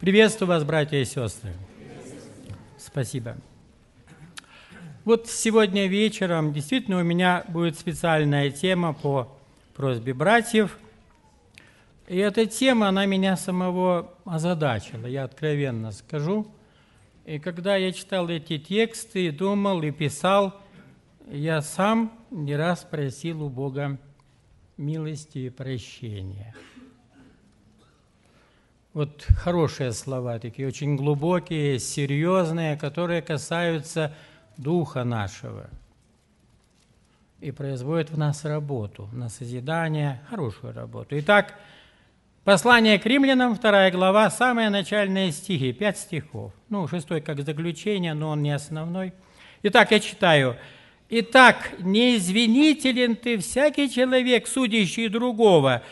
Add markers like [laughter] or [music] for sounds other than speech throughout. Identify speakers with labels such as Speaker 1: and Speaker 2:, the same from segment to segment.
Speaker 1: Приветствую вас, братья и сестры. Спасибо. Вот сегодня вечером действительно у меня будет специальная тема по просьбе братьев. И эта тема, она меня самого озадачила, я откровенно скажу. И когда я читал эти тексты, думал и писал, я сам не раз просил у Бога милости и прощения. Вот хорошие слова такие, очень глубокие, серьезные, которые касаются духа нашего и производят в нас работу, на созидание, хорошую работу. Итак, послание к римлянам, вторая глава, самые начальные стихи, пять стихов. Ну, шестой как заключение, но он не основной. Итак, я читаю – Итак, не извинителен ты всякий человек, судящий другого,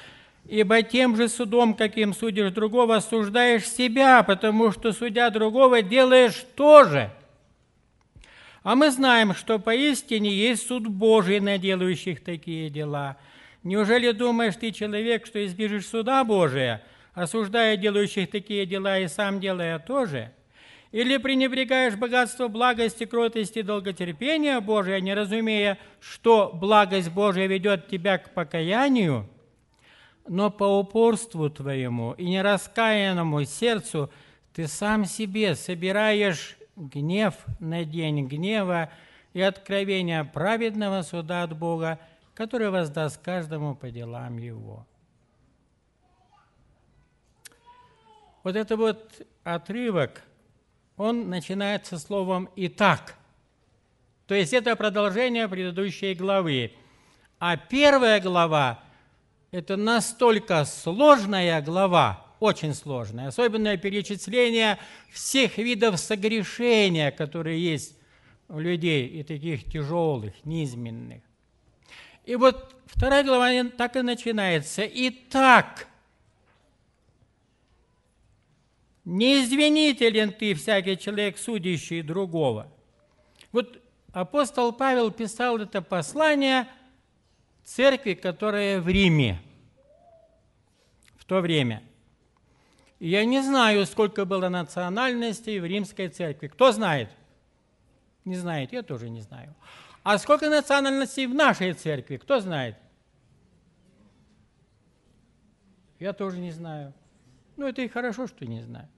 Speaker 1: ибо тем же судом, каким судишь другого, осуждаешь себя, потому что, судя другого, делаешь тоже. А мы знаем, что поистине есть суд Божий на делающих такие дела. Неужели думаешь ты, человек, что избежишь суда Божия, осуждая делающих такие дела и сам делая тоже – или пренебрегаешь богатство благости, кротости и долготерпения Божия, не разумея, что благость Божия ведет тебя к покаянию, но по упорству твоему и нераскаянному сердцу ты сам себе собираешь гнев на день гнева и откровения праведного суда от Бога, который воздаст каждому по делам его. Вот это вот отрывок – он начинается словом «итак». То есть это продолжение предыдущей главы. А первая глава – это настолько сложная глава, очень сложная, особенно перечисление всех видов согрешения, которые есть у людей, и таких тяжелых, низменных. И вот вторая глава так и начинается. «Итак, Не ты, всякий человек, судящий другого. Вот апостол Павел писал это послание церкви, которая в Риме то время. Я не знаю, сколько было национальностей в римской церкви. Кто знает? Не знает, я тоже не знаю. А сколько национальностей в нашей церкви? Кто знает? Я тоже не знаю. Ну, это и хорошо, что не знаю.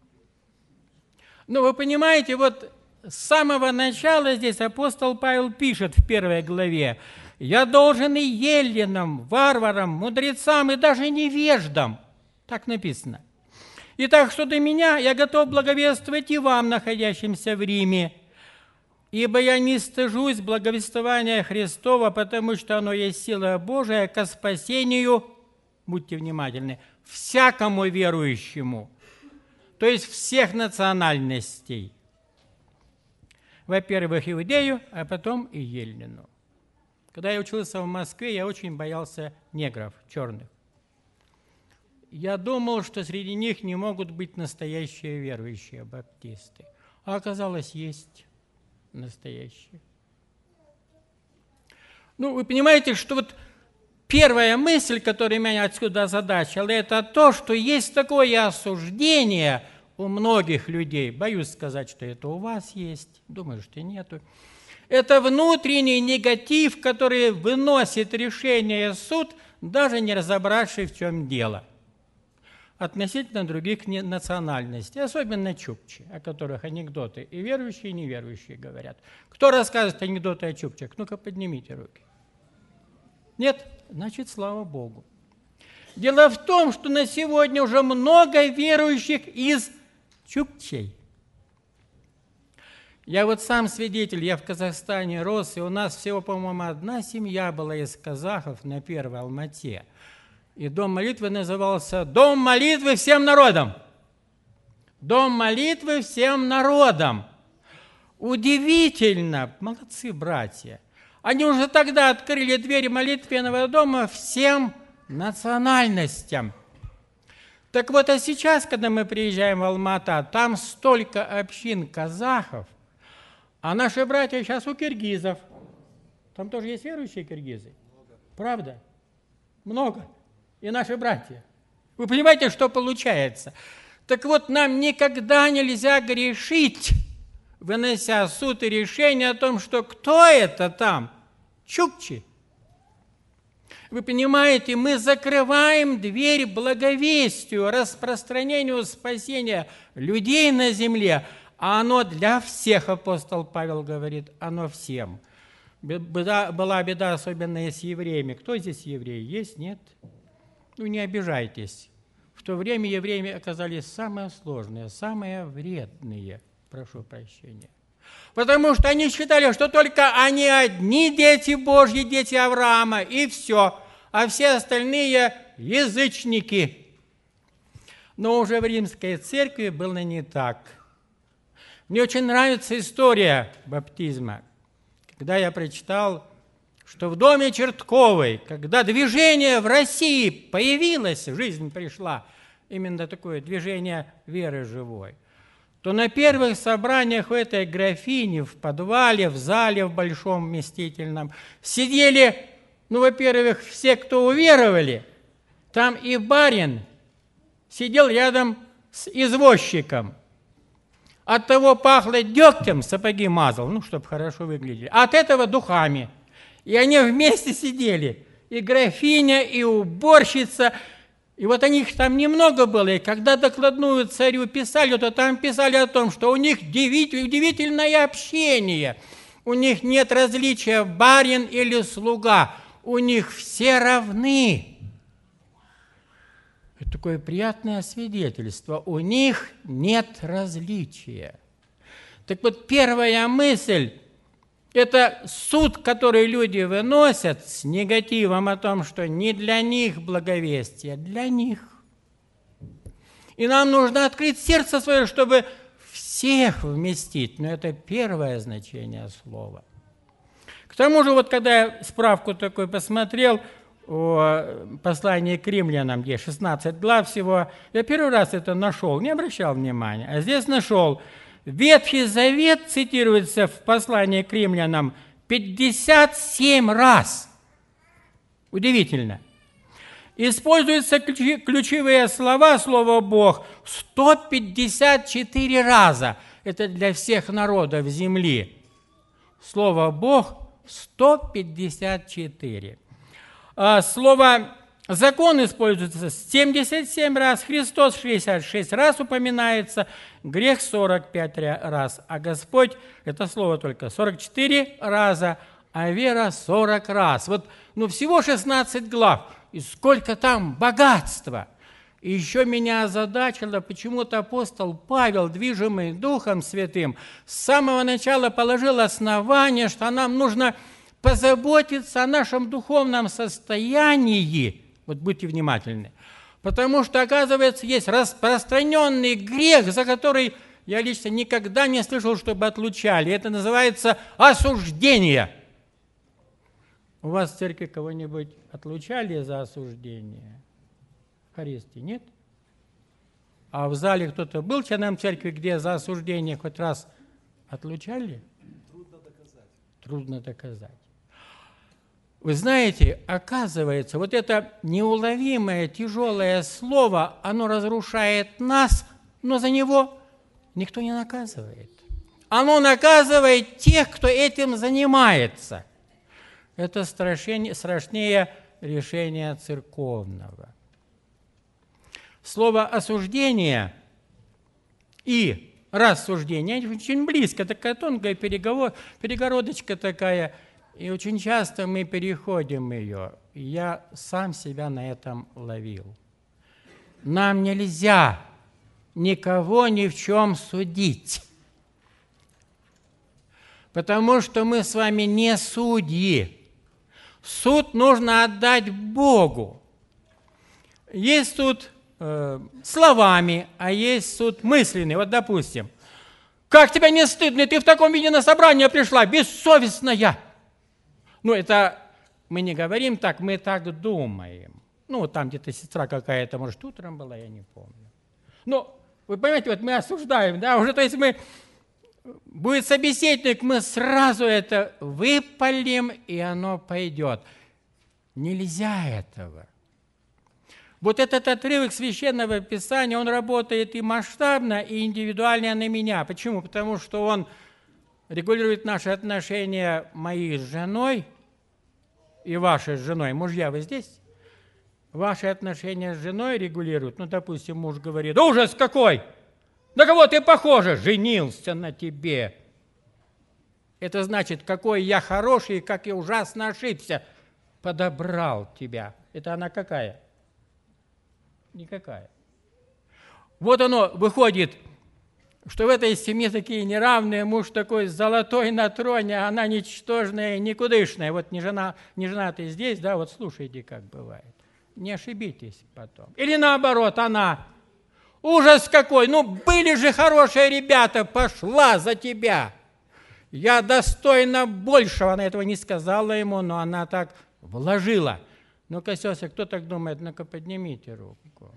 Speaker 1: Но вы понимаете, вот с самого начала здесь апостол Павел пишет в первой главе, «Я должен и еленам, варварам, мудрецам и даже невеждам». Так написано. И так что до меня я готов благовествовать и вам, находящимся в Риме, ибо я не стыжусь благовествования Христова, потому что оно есть сила Божия ко спасению, будьте внимательны, всякому верующему – то есть всех национальностей. Во-первых, иудею, а потом и ельнину. Когда я учился в Москве, я очень боялся негров, черных. Я думал, что среди них не могут быть настоящие верующие баптисты. А оказалось, есть настоящие. Ну, вы понимаете, что вот первая мысль, которая меня отсюда озадачила, это то, что есть такое осуждение у многих людей. Боюсь сказать, что это у вас есть. Думаю, что нету. Это внутренний негатив, который выносит решение суд, даже не разобравшись, в чем дело. Относительно других национальностей, особенно чукчи, о которых анекдоты и верующие, и неверующие говорят. Кто рассказывает анекдоты о чукчах? Ну-ка, поднимите руки. Нет? Значит, слава Богу. Дело в том, что на сегодня уже много верующих из чукчей. Я вот сам свидетель, я в Казахстане рос, и у нас всего, по-моему, одна семья была из казахов на Первой Алмате. И дом молитвы назывался «Дом молитвы всем народам». Дом молитвы всем народам. Удивительно, молодцы братья – они уже тогда открыли двери молитвенного дома всем национальностям. Так вот, а сейчас, когда мы приезжаем в Алмата, там столько общин казахов, а наши братья сейчас у киргизов. Там тоже есть верующие киргизы. Много. Правда? Много. И наши братья. Вы понимаете, что получается? Так вот, нам никогда нельзя грешить, вынося суд и решение о том, что кто это там? Чукчи. Вы понимаете, мы закрываем дверь благовестию, распространению спасения людей на земле, а оно для всех, апостол Павел говорит, оно всем. Беда, была беда, особенно с евреями. Кто здесь евреи? Есть? Нет? Ну, не обижайтесь. В то время евреи оказались самые сложные, самые вредные. Прошу прощения. Потому что они считали, что только они одни дети Божьи, дети Авраама, и все. А все остальные язычники. Но уже в римской церкви было не так. Мне очень нравится история баптизма. Когда я прочитал, что в доме Чертковой, когда движение в России появилось, жизнь пришла, именно такое движение веры живой – то на первых собраниях в этой графине, в подвале, в зале, в большом вместительном, сидели, ну, во-первых, все, кто уверовали, там и барин сидел рядом с извозчиком. От того пахло дегтем, сапоги мазал, ну, чтобы хорошо выглядели, а от этого духами. И они вместе сидели, и графиня, и уборщица – и вот у них там немного было, и когда докладную царю писали, то там писали о том, что у них удивительное общение. У них нет различия барин или слуга. У них все равны. Это такое приятное свидетельство. У них нет различия. Так вот, первая мысль – это суд, который люди выносят с негативом о том, что не для них благовестие, для них. И нам нужно открыть сердце свое, чтобы всех вместить. Но это первое значение слова. К тому же, вот когда я справку такой посмотрел о послании к римлянам, где 16 глав всего, я первый раз это нашел, не обращал внимания, а здесь нашел – Ветхий Завет цитируется в послании к римлянам 57 раз. Удивительно. Используются ключевые слова, слово «Бог» 154 раза. Это для всех народов земли. Слово «Бог» 154. А слово Закон используется 77 раз, Христос 66 раз упоминается, грех 45 раз, а Господь, это слово только 44 раза, а вера 40 раз. Вот ну, всего 16 глав, и сколько там богатства. И еще меня озадачило, почему-то апостол Павел, движимый Духом Святым, с самого начала положил основание, что нам нужно позаботиться о нашем духовном состоянии, вот будьте внимательны. Потому что, оказывается, есть распространенный грех, за который я лично никогда не слышал, чтобы отлучали. Это называется осуждение. У вас в церкви кого-нибудь отлучали за осуждение? Харисти, нет? А в зале кто-то был членом церкви, где за осуждение хоть раз отлучали?
Speaker 2: Трудно доказать.
Speaker 1: Трудно доказать. Вы знаете, оказывается, вот это неуловимое, тяжелое слово, оно разрушает нас, но за него никто не наказывает. Оно наказывает тех, кто этим занимается. Это страшнее, страшнее решения церковного. Слово «осуждение» и «рассуждение» очень близко, такая тонкая перегородочка такая – и очень часто мы переходим ее. Я сам себя на этом ловил. Нам нельзя никого ни в чем судить. Потому что мы с вами не судьи. Суд нужно отдать Богу. Есть суд э, словами, а есть суд мысленный. Вот, допустим, как тебя не стыдно, ты в таком виде на собрание пришла, бессовестная. Ну, это мы не говорим так, мы так думаем. Ну, там где-то сестра какая-то, может, утром была, я не помню. Но вы понимаете, вот мы осуждаем, да, уже, то есть мы, будет собеседник, мы сразу это выпалим, и оно пойдет. Нельзя этого. Вот этот отрывок священного писания, он работает и масштабно, и индивидуально на меня. Почему? Потому что он регулирует наши отношения мои с женой и ваши с женой. Мужья, вы здесь? Ваши отношения с женой регулируют. Ну, допустим, муж говорит, ужас какой! На кого ты похожа? Женился на тебе. Это значит, какой я хороший, как я ужасно ошибся. Подобрал тебя. Это она какая? Никакая. Вот оно выходит, что в этой семье такие неравные, муж такой золотой на троне, а она ничтожная, никудышная. Вот не жена, не жена ты здесь, да, вот слушайте, как бывает. Не ошибитесь потом. Или наоборот, она. Ужас какой! Ну, были же хорошие ребята, пошла за тебя. Я достойна большего. Она этого не сказала ему, но она так вложила. Ну-ка, кто так думает? Ну-ка, поднимите руку.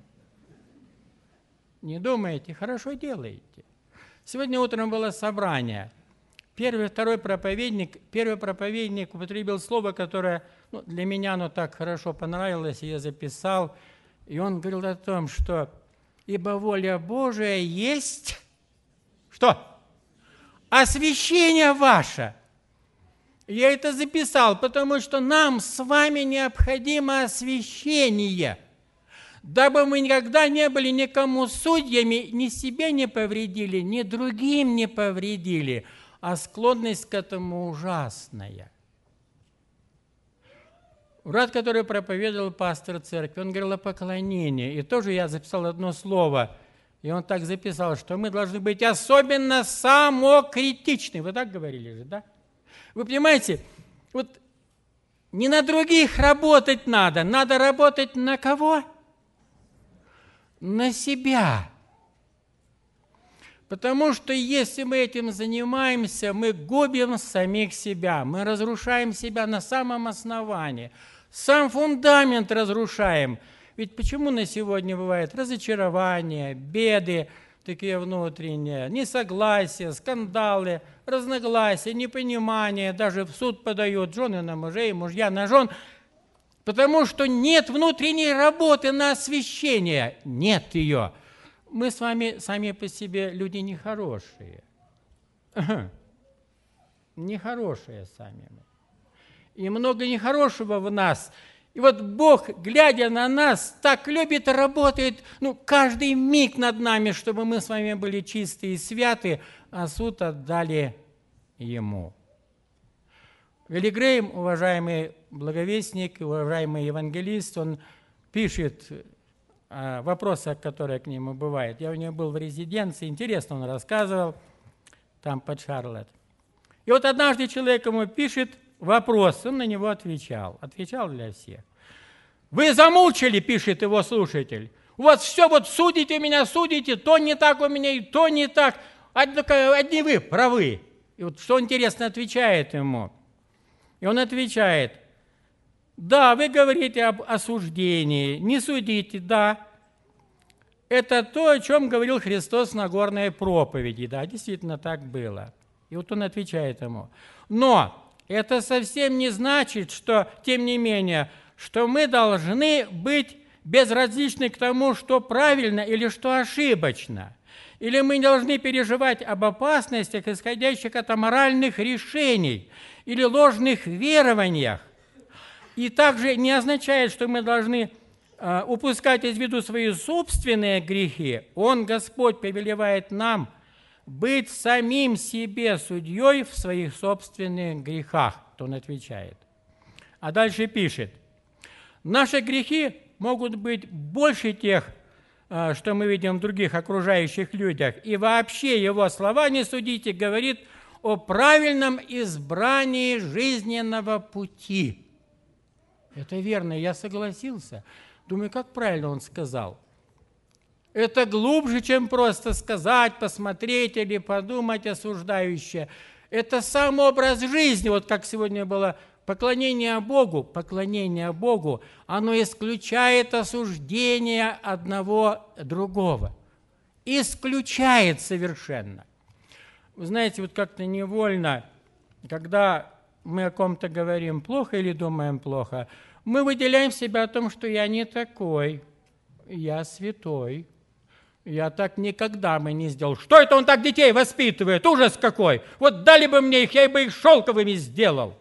Speaker 1: Не думаете? Хорошо делаете. Сегодня утром было собрание. Первый, второй проповедник, первый проповедник употребил слово, которое ну, для меня оно так хорошо понравилось, я записал. И он говорил о том, что «Ибо воля Божия есть...» Что? освящение ваше. Я это записал, потому что нам с вами необходимо освящение, дабы мы никогда не были никому судьями, ни себе не повредили, ни другим не повредили, а склонность к этому ужасная. Брат, который проповедовал пастор церкви, он говорил о поклонении. И тоже я записал одно слово – и он так записал, что мы должны быть особенно самокритичны. Вы так говорили же, да? Вы понимаете, вот не на других работать надо, надо работать на кого? На себя. Потому что если мы этим занимаемся, мы губим самих себя, мы разрушаем себя на самом основании, сам фундамент разрушаем – ведь почему на сегодня бывает разочарование, беды такие внутренние, несогласия, скандалы, разногласия, непонимание, даже в суд подают жены на мужей, мужья на жен, потому что нет внутренней работы на освящение, нет ее. Мы с вами сами по себе люди нехорошие. Нехорошие сами мы. И много нехорошего в нас – и вот Бог, глядя на нас, так любит и работает, ну, каждый миг над нами, чтобы мы с вами были чистые и святы, а суд отдали Ему. Велигрейм, уважаемый благовестник, уважаемый евангелист, он пишет а, вопросы, которые к нему бывают. Я у него был в резиденции, интересно он рассказывал, там под Шарлотт. И вот однажды человек ему пишет – вопрос, он на него отвечал. Отвечал для всех. Вы замучили, пишет его слушатель. У вас все вот судите меня, судите, то не так у меня, и то не так. Одни вы правы. И вот что интересно отвечает ему. И он отвечает, да, вы говорите об осуждении, не судите, да. Это то, о чем говорил Христос на горной проповеди. Да, действительно так было. И вот он отвечает ему. Но это совсем не значит, что, тем не менее, что мы должны быть безразличны к тому, что правильно или что ошибочно. Или мы не должны переживать об опасностях, исходящих от аморальных решений или ложных верованиях. И также не означает, что мы должны а, упускать из виду свои собственные грехи. Он, Господь, повелевает нам – быть самим себе судьей в своих собственных грехах, то он отвечает. А дальше пишет, наши грехи могут быть больше тех, э, что мы видим в других окружающих людях. И вообще его слова «не судите» говорит о правильном избрании жизненного пути. Это верно, я согласился. Думаю, как правильно он сказал – это глубже, чем просто сказать, посмотреть или подумать осуждающее. Это сам образ жизни, вот как сегодня было поклонение Богу, поклонение Богу, оно исключает осуждение одного другого. Исключает совершенно. Вы знаете, вот как-то невольно, когда мы о ком-то говорим плохо или думаем плохо, мы выделяем себя о том, что я не такой – я святой, я так никогда бы не сделал. Что это он так детей воспитывает? Ужас какой! Вот дали бы мне их, я бы их шелковыми сделал.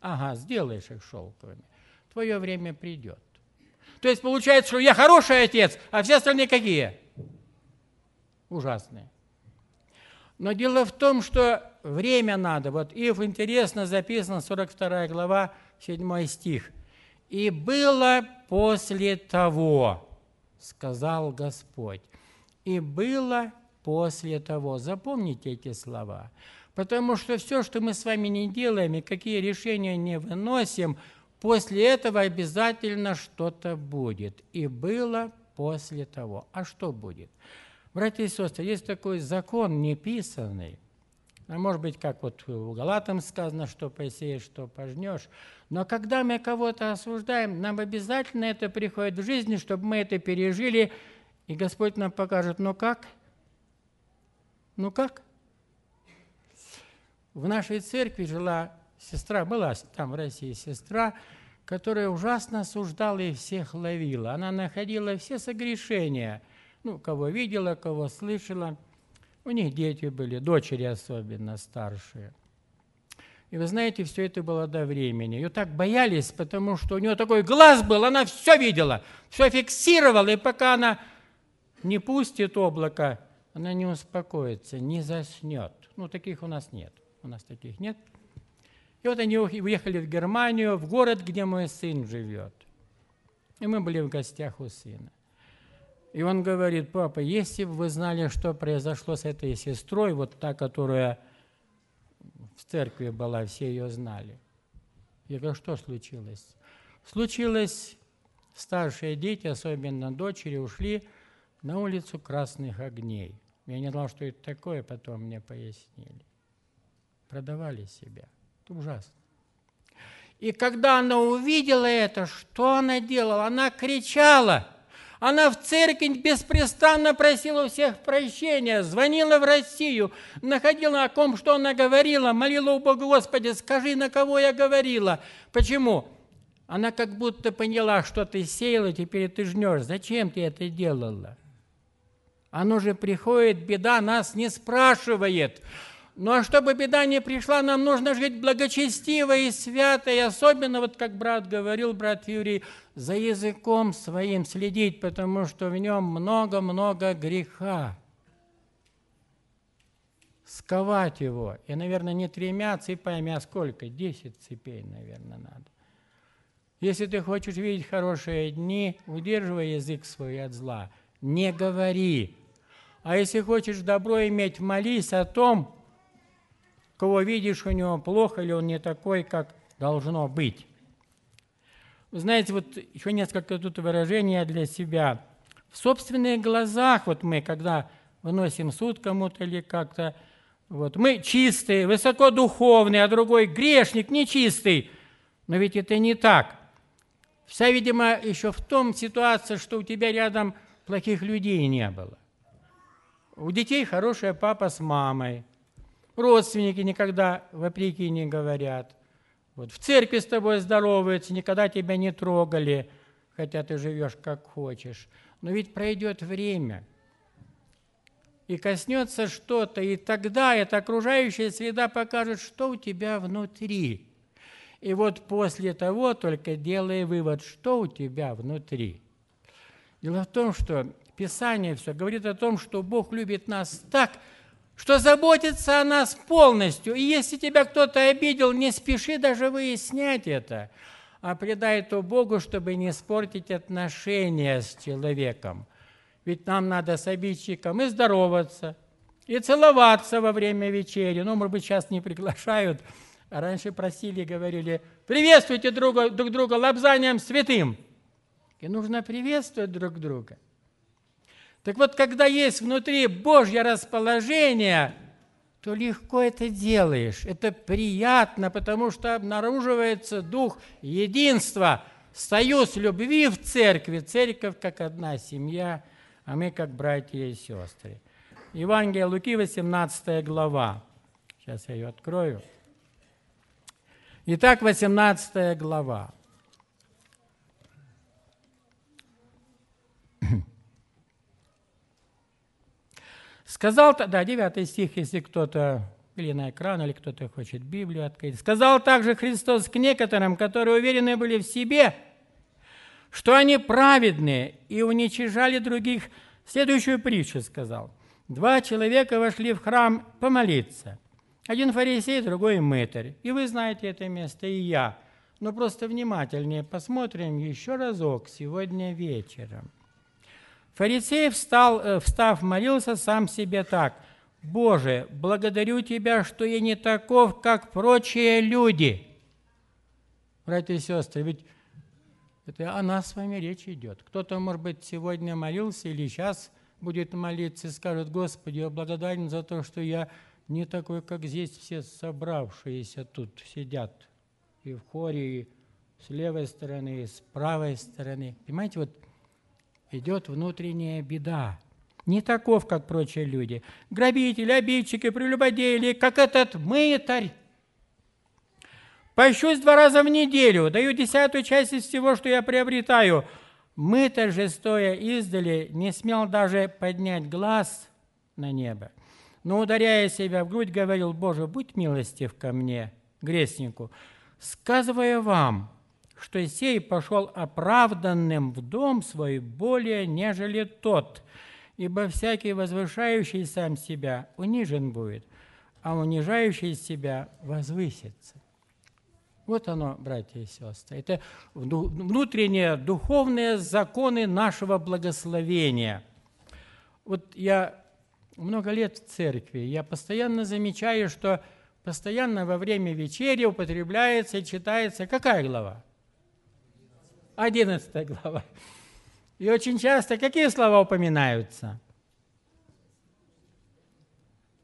Speaker 1: Ага, сделаешь их шелковыми. Твое время придет. То есть получается, что я хороший отец, а все остальные какие? Ужасные. Но дело в том, что время надо. Вот Ив интересно записано, 42 глава, 7 стих. «И было после того, сказал Господь, и было после того». Запомните эти слова. Потому что все, что мы с вами не делаем и какие решения не выносим, после этого обязательно что-то будет. И было после того. А что будет? Братья и сестры, есть такой закон неписанный, а может быть, как вот в Галатам сказано, что посеешь, что пожнешь. Но когда мы кого-то осуждаем, нам обязательно это приходит в жизни, чтобы мы это пережили, и Господь нам покажет, ну как? Ну как? В нашей церкви жила сестра, была там в России сестра, которая ужасно осуждала и всех ловила. Она находила все согрешения – ну, кого видела, кого слышала. У них дети были, дочери особенно старшие. И вы знаете, все это было до времени. Ее так боялись, потому что у нее такой глаз был, она все видела, все фиксировала, и пока она не пустит облако, она не успокоится, не заснет. Ну, таких у нас нет. У нас таких нет. И вот они уехали в Германию, в город, где мой сын живет. И мы были в гостях у сына. И он говорит, папа, если бы вы знали, что произошло с этой сестрой, вот та, которая в церкви была, все ее знали. Я говорю, что случилось? Случилось, старшие дети, особенно дочери, ушли на улицу красных огней. Я не знал, что это такое, потом мне пояснили. Продавали себя. Это ужасно. И когда она увидела это, что она делала? Она кричала – она в церкви беспрестанно просила у всех прощения, звонила в Россию, находила о ком, что она говорила, молила у Бога, Господи, скажи, на кого я говорила. Почему? Она как будто поняла, что ты сеяла, теперь ты жнешь. Зачем ты это делала? Оно же приходит, беда нас не спрашивает. Ну а чтобы беда не пришла, нам нужно жить благочестиво и свято, и особенно, вот как брат говорил, брат Юрий, за языком своим следить, потому что в нем много-много греха. Сковать его. И, наверное, не тремя цепями, а сколько? Десять цепей, наверное, надо. Если ты хочешь видеть хорошие дни, удерживай язык свой от зла. Не говори. А если хочешь добро иметь, молись о том, кого видишь, у него плохо или он не такой, как должно быть. Вы знаете, вот еще несколько тут выражений для себя. В собственных глазах, вот мы, когда выносим суд кому-то или как-то, вот, мы чистые, высокодуховные, а другой грешник, нечистый. Но ведь это не так. Вся, видимо, еще в том ситуация, что у тебя рядом плохих людей не было. У детей хорошая папа с мамой – Родственники никогда вопреки не говорят. Вот в церкви с тобой здороваются, никогда тебя не трогали, хотя ты живешь как хочешь. Но ведь пройдет время, и коснется что-то, и тогда эта окружающая среда покажет, что у тебя внутри. И вот после того только делай вывод, что у тебя внутри. Дело в том, что Писание все говорит о том, что Бог любит нас так, что заботится о нас полностью. И если тебя кто-то обидел, не спеши даже выяснять это, а предай это Богу, чтобы не испортить отношения с человеком. Ведь нам надо с обидчиком и здороваться, и целоваться во время вечери. Ну, может быть, сейчас не приглашают, а раньше просили, говорили, приветствуйте друга, друг друга лобзанием святым. И нужно приветствовать друг друга – так вот, когда есть внутри Божье расположение, то легко это делаешь. Это приятно, потому что обнаруживается дух единства, союз любви в церкви, церковь как одна семья, а мы как братья и сестры. Евангелие Луки, 18 глава. Сейчас я ее открою. Итак, 18 глава. Сказал, да, 9 стих, если кто-то или на экран, или кто-то хочет Библию открыть. Сказал также Христос к некоторым, которые уверены были в себе, что они праведные и уничижали других. Следующую притчу сказал. Два человека вошли в храм помолиться. Один фарисей, другой мытарь. И вы знаете это место, и я. Но просто внимательнее посмотрим еще разок сегодня вечером. Фарисей встал, э, встав, молился сам себе так – Боже, благодарю Тебя, что я не таков, как прочие люди. Братья и сестры, ведь это о нас с вами речь идет. Кто-то, может быть, сегодня молился или сейчас будет молиться и скажет, Господи, я благодарен за то, что я не такой, как здесь все собравшиеся тут сидят. И в хоре, и с левой стороны, и с правой стороны. Понимаете, вот идет внутренняя беда – не таков, как прочие люди. Грабители, обидчики, прелюбодеи, как этот мытарь. Пощусь два раза в неделю, даю десятую часть из всего, что я приобретаю. Мытарь же, стоя издали, не смел даже поднять глаз на небо. Но, ударяя себя в грудь, говорил, «Боже, будь милостив ко мне, грешнику, сказывая вам, что сей пошел оправданным в дом свой более, нежели тот, Ибо всякий возвышающий сам себя унижен будет, а унижающий себя возвысится. Вот оно, братья и сестры. Это внутренние духовные законы нашего благословения. Вот я много лет в церкви, я постоянно замечаю, что постоянно во время вечери употребляется и читается какая глава? Одиннадцатая глава. И очень часто какие слова упоминаются?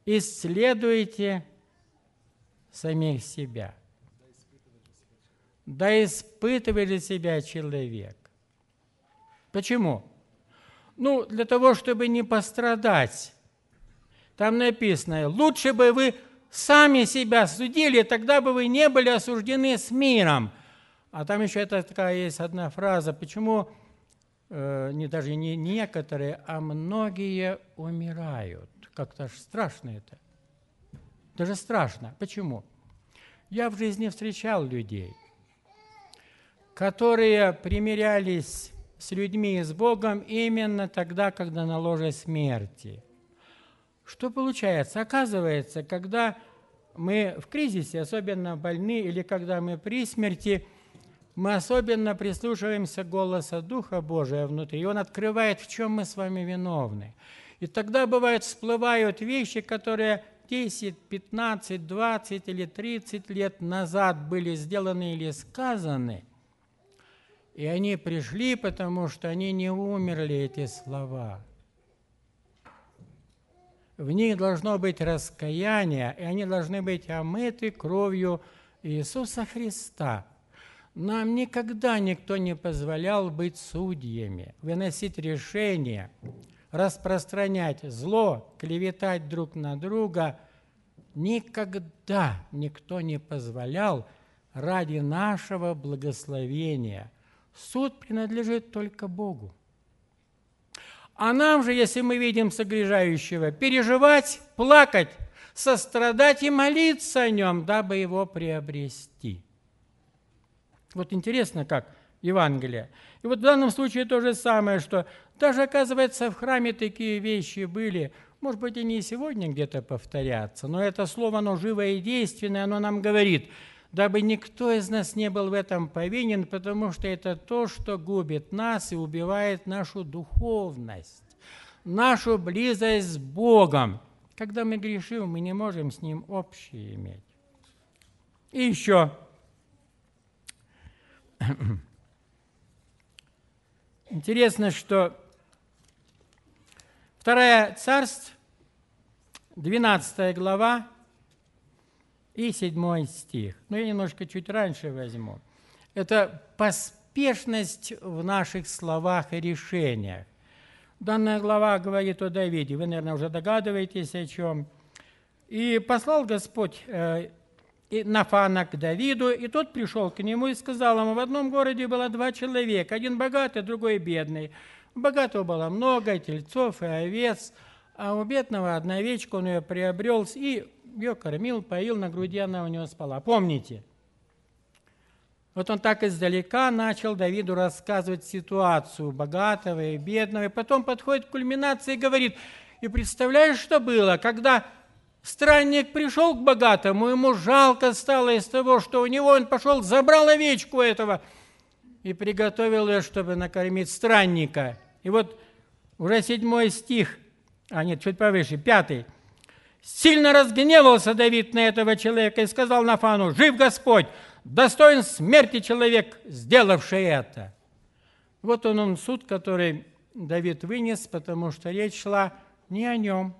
Speaker 1: Исследуйте самих себя. Да испытывает ли себя человек. Почему? Ну, для того, чтобы не пострадать. Там написано, лучше бы вы сами себя судили, тогда бы вы не были осуждены с миром. А там еще это такая есть одна фраза, почему Э, не даже не некоторые, а многие умирают. Как-то страшно это. Даже страшно. Почему? Я в жизни встречал людей, которые примирялись с людьми и с Богом именно тогда, когда на ложе смерти. Что получается? Оказывается, когда мы в кризисе, особенно больны, или когда мы при смерти – мы особенно прислушиваемся к голосу Духа Божия внутри, и Он открывает, в чем мы с вами виновны. И тогда, бывает, всплывают вещи, которые 10, 15, 20 или 30 лет назад были сделаны или сказаны, и они пришли, потому что они не умерли, эти слова. В них должно быть раскаяние, и они должны быть омыты кровью Иисуса Христа – нам никогда никто не позволял быть судьями, выносить решения, распространять зло, клеветать друг на друга. Никогда никто не позволял ради нашего благословения. Суд принадлежит только Богу. А нам же, если мы видим согрежающего, переживать, плакать, сострадать и молиться о нем, дабы его приобрести – вот интересно, как Евангелие. И вот в данном случае то же самое, что даже, оказывается, в храме такие вещи были, может быть, они и сегодня где-то повторятся, но это слово, оно живое и действенное, оно нам говорит, дабы никто из нас не был в этом повинен, потому что это то, что губит нас и убивает нашу духовность, нашу близость с Богом. Когда мы грешим, мы не можем с Ним общее иметь. И еще [coughs] Интересно, что вторая царств, 12 глава и 7 стих. Ну, я немножко чуть раньше возьму. Это поспешность в наших словах и решениях. Данная глава говорит о Давиде. Вы, наверное, уже догадываетесь, о чем. И послал Господь э, Нафана к Давиду, и тот пришел к нему и сказал ему, в одном городе было два человека, один богатый, другой бедный. Богатого было много тельцов и овец, А у бедного одна овечка, он ее приобрел и ее кормил, поил, на груди она у него спала. Помните? Вот он так издалека начал Давиду рассказывать ситуацию богатого и бедного, и потом подходит к кульминации и говорит, и представляешь, что было, когда странник пришел к богатому, ему жалко стало из того, что у него он пошел, забрал овечку этого и приготовил ее, чтобы накормить странника. И вот уже седьмой стих, а нет, чуть повыше, пятый. Сильно разгневался Давид на этого человека и сказал Нафану, «Жив Господь, достоин смерти человек, сделавший это. Вот он, он суд, который Давид вынес, потому что речь шла не о нем,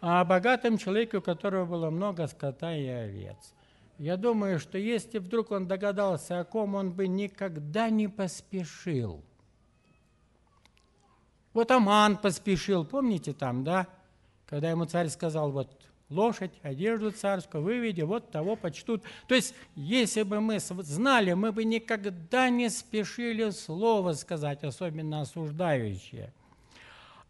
Speaker 1: а о богатом человеке, у которого было много скота и овец. Я думаю, что если вдруг он догадался, о ком он бы никогда не поспешил. Вот Аман поспешил, помните там, да? Когда ему царь сказал, вот лошадь, одежду царскую, выведи, вот того почтут. То есть, если бы мы знали, мы бы никогда не спешили слово сказать, особенно осуждающее.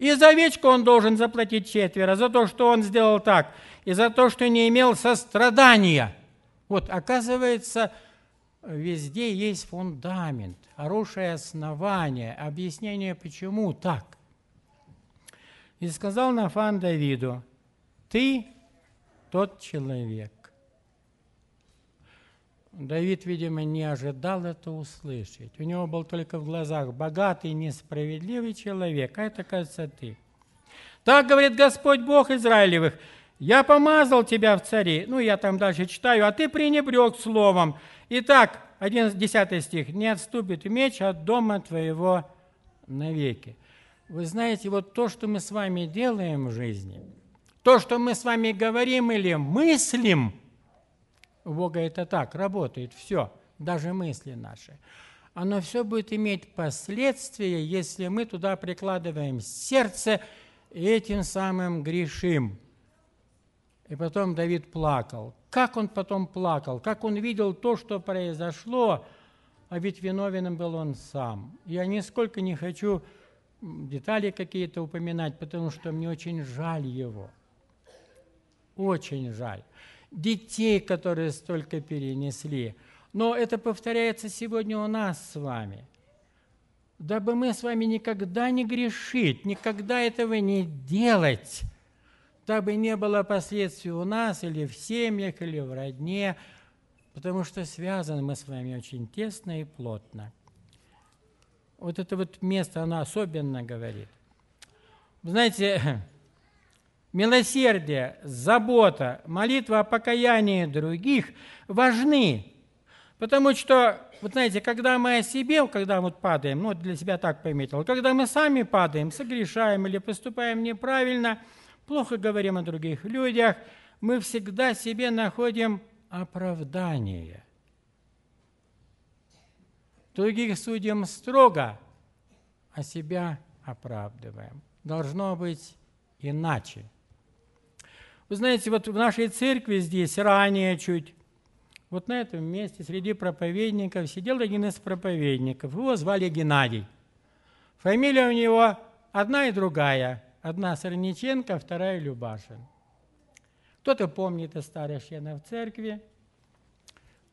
Speaker 1: И за овечку он должен заплатить четверо, за то, что он сделал так, и за то, что не имел сострадания. Вот, оказывается, везде есть фундамент, хорошее основание, объяснение, почему так. И сказал Нафан Давиду, ты тот человек. Давид, видимо, не ожидал это услышать. У него был только в глазах богатый, несправедливый человек, а это, кажется, ты. Так говорит Господь Бог Израилевых, я помазал тебя в цари. Ну, я там дальше читаю, а ты пренебрег словом. Итак, 11 стих. Не отступит меч от дома твоего навеки. Вы знаете, вот то, что мы с вами делаем в жизни – то, что мы с вами говорим или мыслим, у Бога это так, работает все, даже мысли наши. Оно все будет иметь последствия, если мы туда прикладываем сердце и этим самым грешим. И потом Давид плакал. Как он потом плакал? Как он видел то, что произошло? А ведь виновен был он сам. Я нисколько не хочу детали какие-то упоминать, потому что мне очень жаль его – очень жаль. Детей, которые столько перенесли. Но это повторяется сегодня у нас с вами. Дабы мы с вами никогда не грешить, никогда этого не делать, дабы не было последствий у нас или в семьях, или в родне, потому что связаны мы с вами очень тесно и плотно. Вот это вот место, оно особенно говорит. знаете, милосердие, забота, молитва о покаянии других важны. Потому что, вот знаете, когда мы о себе, когда вот падаем, ну, для себя так пометил, когда мы сами падаем, согрешаем или поступаем неправильно, плохо говорим о других людях, мы всегда себе находим оправдание. Других судим строго, а себя оправдываем. Должно быть иначе. Вы знаете, вот в нашей церкви здесь ранее чуть, вот на этом месте среди проповедников сидел один из проповедников. Его звали Геннадий. Фамилия у него одна и другая. Одна Сорниченко, вторая Любашин. Кто-то помнит из старых членов церкви.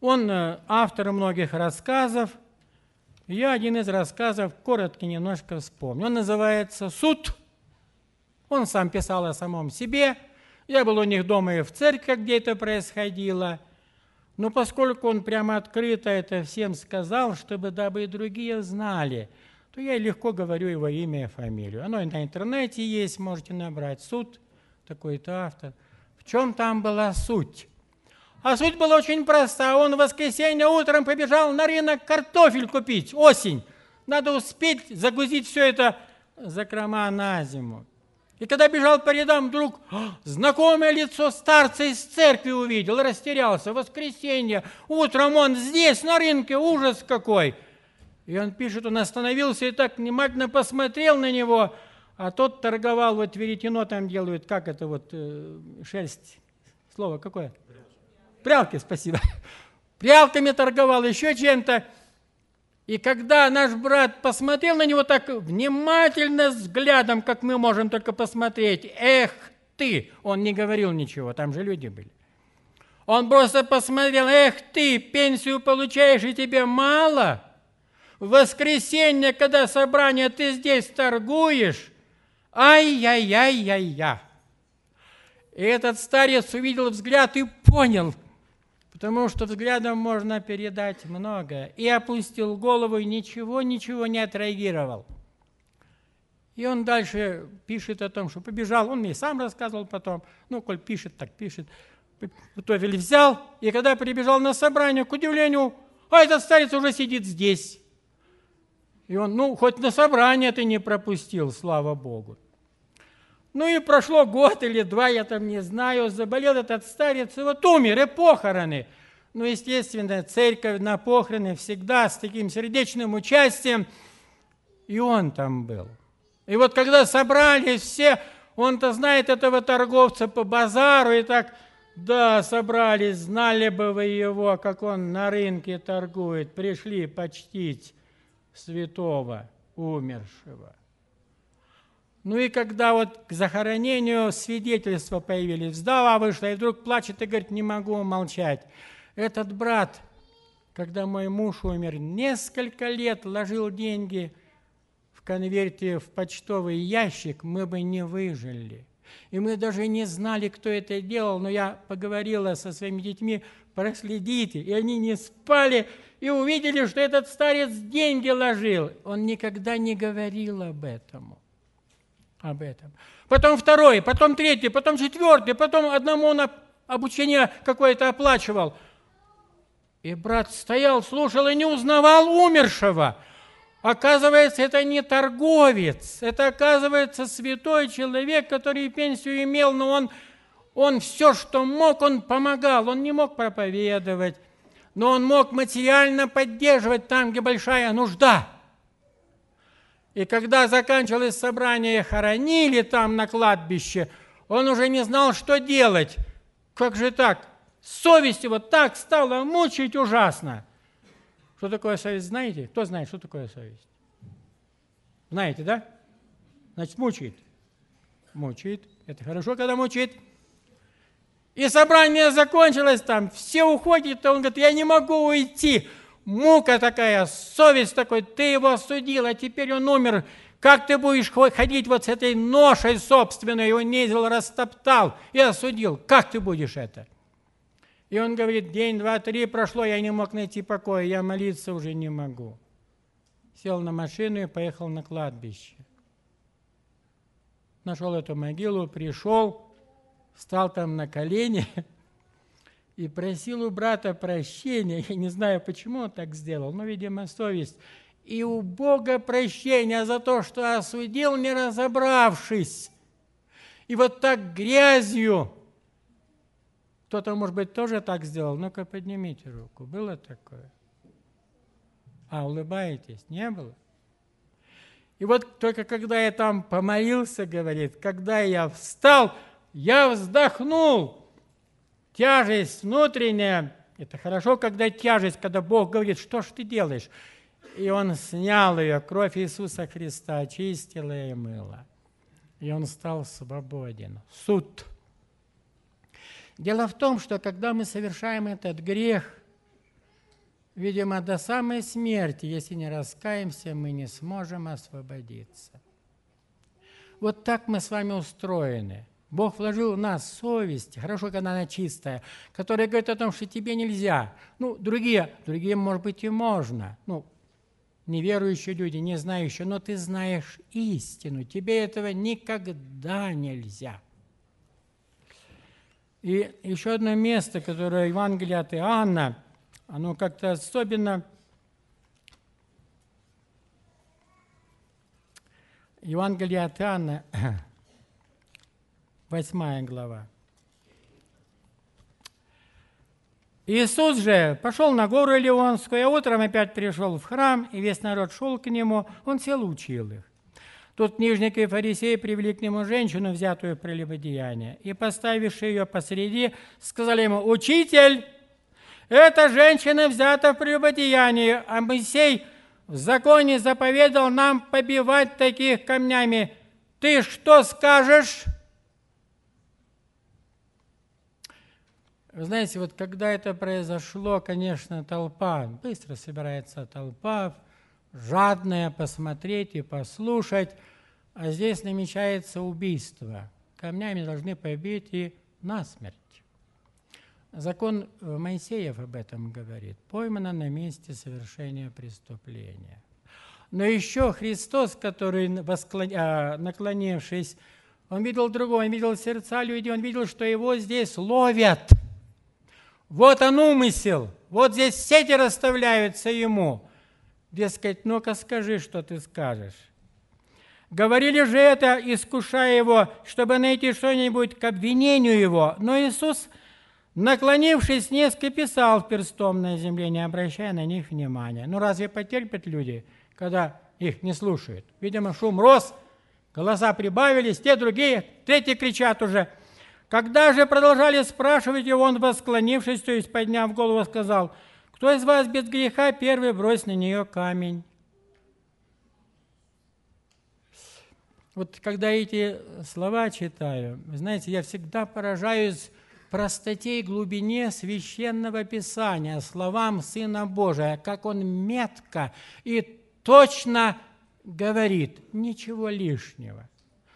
Speaker 1: Он э, автор многих рассказов. Я один из рассказов коротко немножко вспомню. Он называется «Суд». Он сам писал о самом себе – я был у них дома и в церкви, где это происходило. Но поскольку он прямо открыто это всем сказал, чтобы дабы и другие знали, то я легко говорю его имя и фамилию. Оно и на интернете есть, можете набрать суд, такой-то автор. В чем там была суть? А суть была очень проста. Он в воскресенье утром побежал на рынок картофель купить, осень. Надо успеть загрузить все это закрома на зиму. И когда бежал по рядам, вдруг «А, знакомое лицо старца из церкви увидел, растерялся. Воскресенье, утром он здесь, на рынке, ужас какой. И он пишет, он остановился и так внимательно посмотрел на него, а тот торговал, вот веретено там делают, как это вот, э, шерсть, слово какое? Прялки, спасибо. Прялками торговал, еще чем-то. И когда наш брат посмотрел на него так внимательно взглядом, как мы можем только посмотреть, эх ты, он не говорил ничего, там же люди были. Он просто посмотрел, эх ты, пенсию получаешь, и тебе мало. В воскресенье, когда собрание, ты здесь торгуешь. Ай-яй-яй-яй-я. И этот старец увидел взгляд и понял – потому что взглядом можно передать многое. И опустил голову, и ничего, ничего не отреагировал. И он дальше пишет о том, что побежал, он мне сам рассказывал потом, ну, коль пишет, так пишет. Итоге взял, и когда прибежал на собрание, к удивлению, а этот старец уже сидит здесь. И он, ну, хоть на собрание ты не пропустил, слава Богу. Ну и прошло год или два, я там не знаю, заболел этот старец, и вот умер, и похороны. Ну, естественно, церковь на похороны всегда с таким сердечным участием, и он там был. И вот когда собрались все, он-то знает этого торговца по базару, и так, да, собрались, знали бы вы его, как он на рынке торгует, пришли почтить святого умершего. Ну и когда вот к захоронению свидетельства появились, вдова вышла и вдруг плачет и говорит, не могу молчать. Этот брат, когда мой муж умер, несколько лет ложил деньги в конверте в почтовый ящик, мы бы не выжили. И мы даже не знали, кто это делал, но я поговорила со своими детьми, проследите. И они не спали и увидели, что этот старец деньги ложил. Он никогда не говорил об этом об этом. Потом второй, потом третий, потом четвертый, потом одному он обучение какое-то оплачивал. И брат стоял, слушал и не узнавал умершего. Оказывается, это не торговец, это, оказывается, святой человек, который пенсию имел, но он, он все, что мог, он помогал. Он не мог проповедовать, но он мог материально поддерживать там, где большая нужда – и когда заканчивалось собрание, хоронили там на кладбище, он уже не знал, что делать. Как же так? Совесть его так стала мучить ужасно. Что такое совесть, знаете? Кто знает, что такое совесть? Знаете, да? Значит, мучает. Мучает. Это хорошо, когда мучает. И собрание закончилось там, все уходят, а он говорит, я не могу уйти мука такая, совесть такой, ты его осудил, а теперь он умер. Как ты будешь ходить вот с этой ношей собственной, он унизил, растоптал и осудил? Как ты будешь это? И он говорит, день, два, три прошло, я не мог найти покоя, я молиться уже не могу. Сел на машину и поехал на кладбище. Нашел эту могилу, пришел, встал там на колени [laughs] – и просил у брата прощения. [laughs] Я не знаю, почему он так сделал, но, видимо, совесть. И у Бога прощения за то, что осудил, не разобравшись. И вот так грязью. Кто-то, может быть, тоже так сделал. Ну-ка, поднимите руку. Было такое? А, улыбаетесь? Не было? И вот только когда я там помолился, говорит, когда я встал, я вздохнул – Тяжесть внутренняя, это хорошо, когда тяжесть, когда Бог говорит, что ж ты делаешь? И Он снял ее, кровь Иисуса Христа очистила и мыла. И он стал свободен. Суд. Дело в том, что когда мы совершаем этот грех, видимо, до самой смерти, если не раскаемся, мы не сможем освободиться. Вот так мы с вами устроены – Бог вложил в нас совесть, хорошо, когда она чистая, которая говорит о том, что тебе нельзя. Ну, другие, другие, может быть, и можно. Ну, неверующие люди, не знающие, но ты знаешь истину, тебе этого никогда нельзя. И еще одно место, которое Евангелие от Иоанна, оно как-то особенно Евангелие от Иоанна, [clears throat] Восьмая глава. Иисус же пошел на гору Илионскую, а утром опять пришел в храм, и весь народ шел к нему, он сел учил их. Тут книжники и фарисеи привели к нему женщину, взятую в прелюбодеяние, и, поставивши ее посреди, сказали ему, «Учитель, эта женщина взята в прелюбодеянии, а Моисей в законе заповедал нам побивать таких камнями. Ты что скажешь? Вы знаете, вот когда это произошло, конечно, толпа, быстро собирается толпа, жадная посмотреть и послушать, а здесь намечается убийство. Камнями должны побить и насмерть. Закон Моисеев об этом говорит. Поймано на месте совершения преступления. Но еще Христос, который, а, наклонившись, он видел другого, он видел сердца людей, он видел, что его здесь ловят. Вот он умысел, вот здесь сети расставляются ему. Дескать, ну-ка скажи, что ты скажешь. Говорили же это, искушая его, чтобы найти что-нибудь к обвинению его. Но Иисус, наклонившись несколько, писал перстом на земле, не обращая на них внимания. Ну разве потерпят люди, когда их не слушают? Видимо, шум рос, голоса прибавились, те другие, третьи кричат уже. Когда же продолжали спрашивать его, он, восклонившись, то есть подняв голову, сказал, «Кто из вас без греха, первый брось на нее камень?» Вот когда эти слова читаю, знаете, я всегда поражаюсь простоте и глубине священного писания, словам Сына Божия, как он метко и точно говорит, ничего лишнего.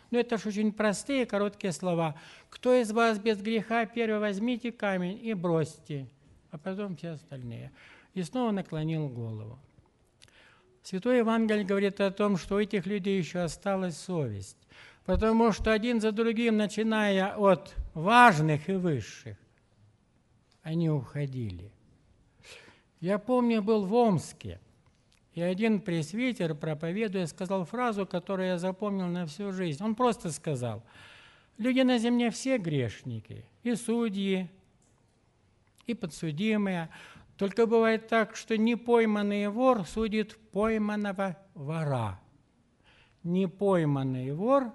Speaker 1: Но это же очень простые, короткие слова. «Кто из вас без греха, первый возьмите камень и бросьте, а потом все остальные». И снова наклонил голову. Святой Евангелие говорит о том, что у этих людей еще осталась совесть, потому что один за другим, начиная от важных и высших, они уходили. Я помню, был в Омске, и один пресвитер, проповедуя, сказал фразу, которую я запомнил на всю жизнь. Он просто сказал, люди на земле все грешники, и судьи, и подсудимые, только бывает так, что непойманный вор судит пойманного вора. Непойманный вор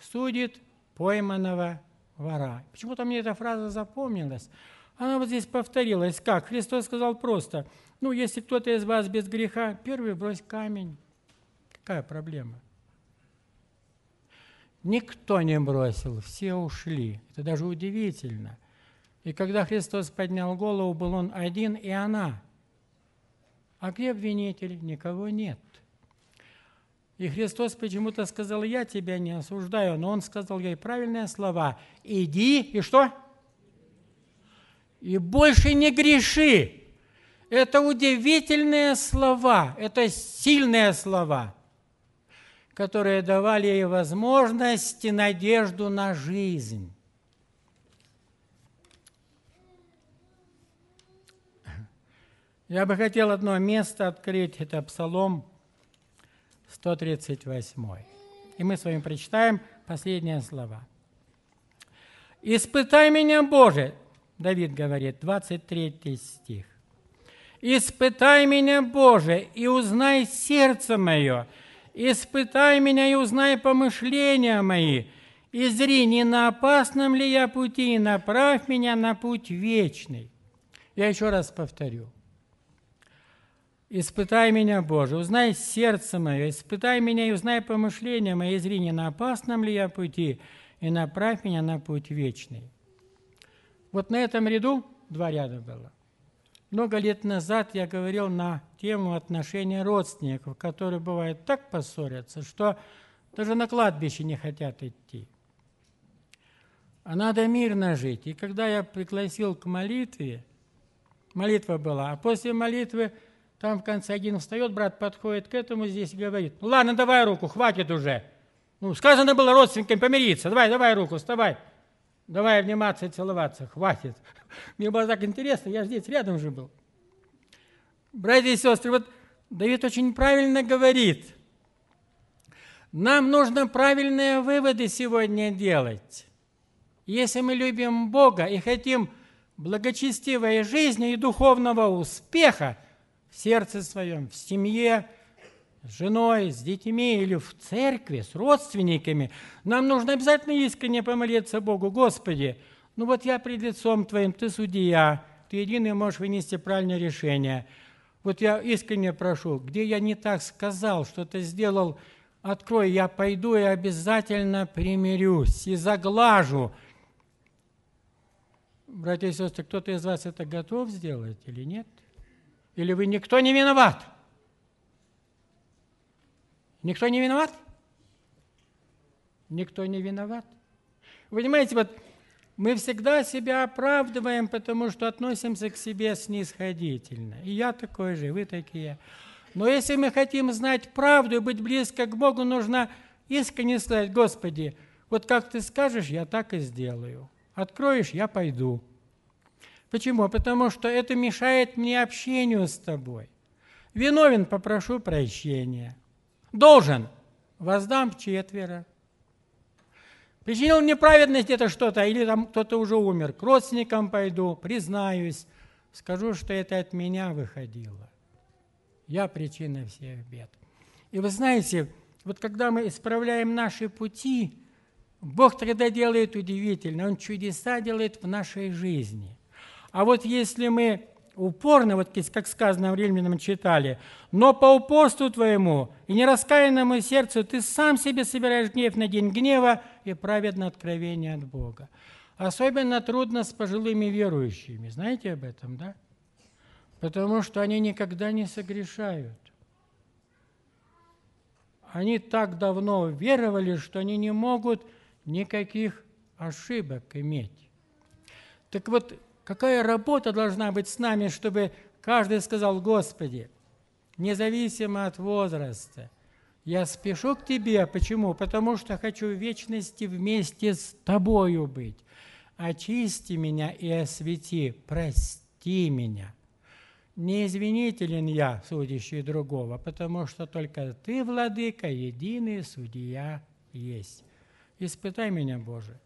Speaker 1: судит пойманного вора. Почему-то мне эта фраза запомнилась. Она вот здесь повторилась. Как? Христос сказал просто, ну, если кто-то из вас без греха, первый брось камень. Какая проблема? Никто не бросил, все ушли. Это даже удивительно. И когда Христос поднял голову, был он один и она. А где обвинитель? Никого нет. И Христос почему-то сказал, я тебя не осуждаю, но он сказал ей правильные слова. Иди и что? И больше не греши. Это удивительные слова, это сильные слова, которые давали ей возможность и надежду на жизнь. Я бы хотел одно место открыть, это Псалом 138. И мы с вами прочитаем последние слова. «Испытай меня, Боже!» Давид говорит, 23 стих. «Испытай меня, Боже, и узнай сердце мое, испытай меня и узнай помышления мои, и зри, не на опасном ли я пути, и направь меня на путь вечный». Я еще раз повторю – Испытай меня, Боже, узнай сердце мое, испытай меня и узнай помышления мои, зрения, на опасном ли я пути, и направь меня на путь вечный. Вот на этом ряду два ряда было. Много лет назад я говорил на тему отношения родственников, которые бывают так поссорятся, что даже на кладбище не хотят идти. А надо мирно жить. И когда я пригласил к молитве, молитва была, а после молитвы – там в конце один встает, брат подходит к этому здесь и говорит, ну ладно, давай руку, хватит уже. Ну, сказано было родственникам помириться, давай, давай руку, вставай. Давай обниматься и целоваться, хватит. [laughs] Мне было так интересно, я здесь рядом же был. Братья и сестры, вот Давид очень правильно говорит. Нам нужно правильные выводы сегодня делать. Если мы любим Бога и хотим благочестивой жизни и духовного успеха, в сердце своем, в семье, с женой, с детьми или в церкви, с родственниками, нам нужно обязательно искренне помолиться Богу, Господи, ну вот я пред лицом Твоим, Ты судья, Ты единый можешь вынести правильное решение. Вот я искренне прошу, где я не так сказал, что-то сделал, открой, я пойду и обязательно примирюсь и заглажу. Братья и сестры, кто-то из вас это готов сделать или нет? Или вы никто не виноват? Никто не виноват? Никто не виноват. Вы понимаете, вот мы всегда себя оправдываем, потому что относимся к себе снисходительно. И я такой же, и вы такие. Но если мы хотим знать правду и быть близко к Богу, нужно искренне сказать, Господи, вот как ты скажешь, я так и сделаю. Откроешь, я пойду. Почему? Потому что это мешает мне общению с тобой. Виновен, попрошу прощения. Должен, воздам четверо. Причинил неправедность это что-то, или там кто-то уже умер. К родственникам пойду, признаюсь, скажу, что это от меня выходило. Я причина всех бед. И вы знаете, вот когда мы исправляем наши пути, Бог тогда делает удивительно, Он чудеса делает в нашей жизни. А вот если мы упорно, вот как сказано в Римлянам читали, но по упорству твоему и нераскаянному сердцу ты сам себе собираешь гнев на день гнева и праведное откровение от Бога. Особенно трудно с пожилыми верующими. Знаете об этом, да? Потому что они никогда не согрешают. Они так давно веровали, что они не могут никаких ошибок иметь. Так вот, Какая работа должна быть с нами, чтобы каждый сказал, Господи, независимо от возраста, я спешу к Тебе. Почему? Потому что хочу в вечности вместе с Тобою быть. Очисти меня и освети, прости меня. Не извинителен я, судящий другого, потому что только Ты, Владыка, единый судья есть. Испытай меня, Боже,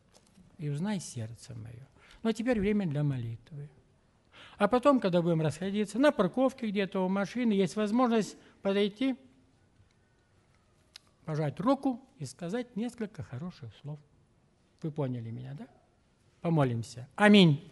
Speaker 1: и узнай сердце мое. Но теперь время для молитвы. А потом, когда будем расходиться, на парковке где-то у машины есть возможность подойти, пожать руку и сказать несколько хороших слов. Вы поняли меня, да? Помолимся. Аминь.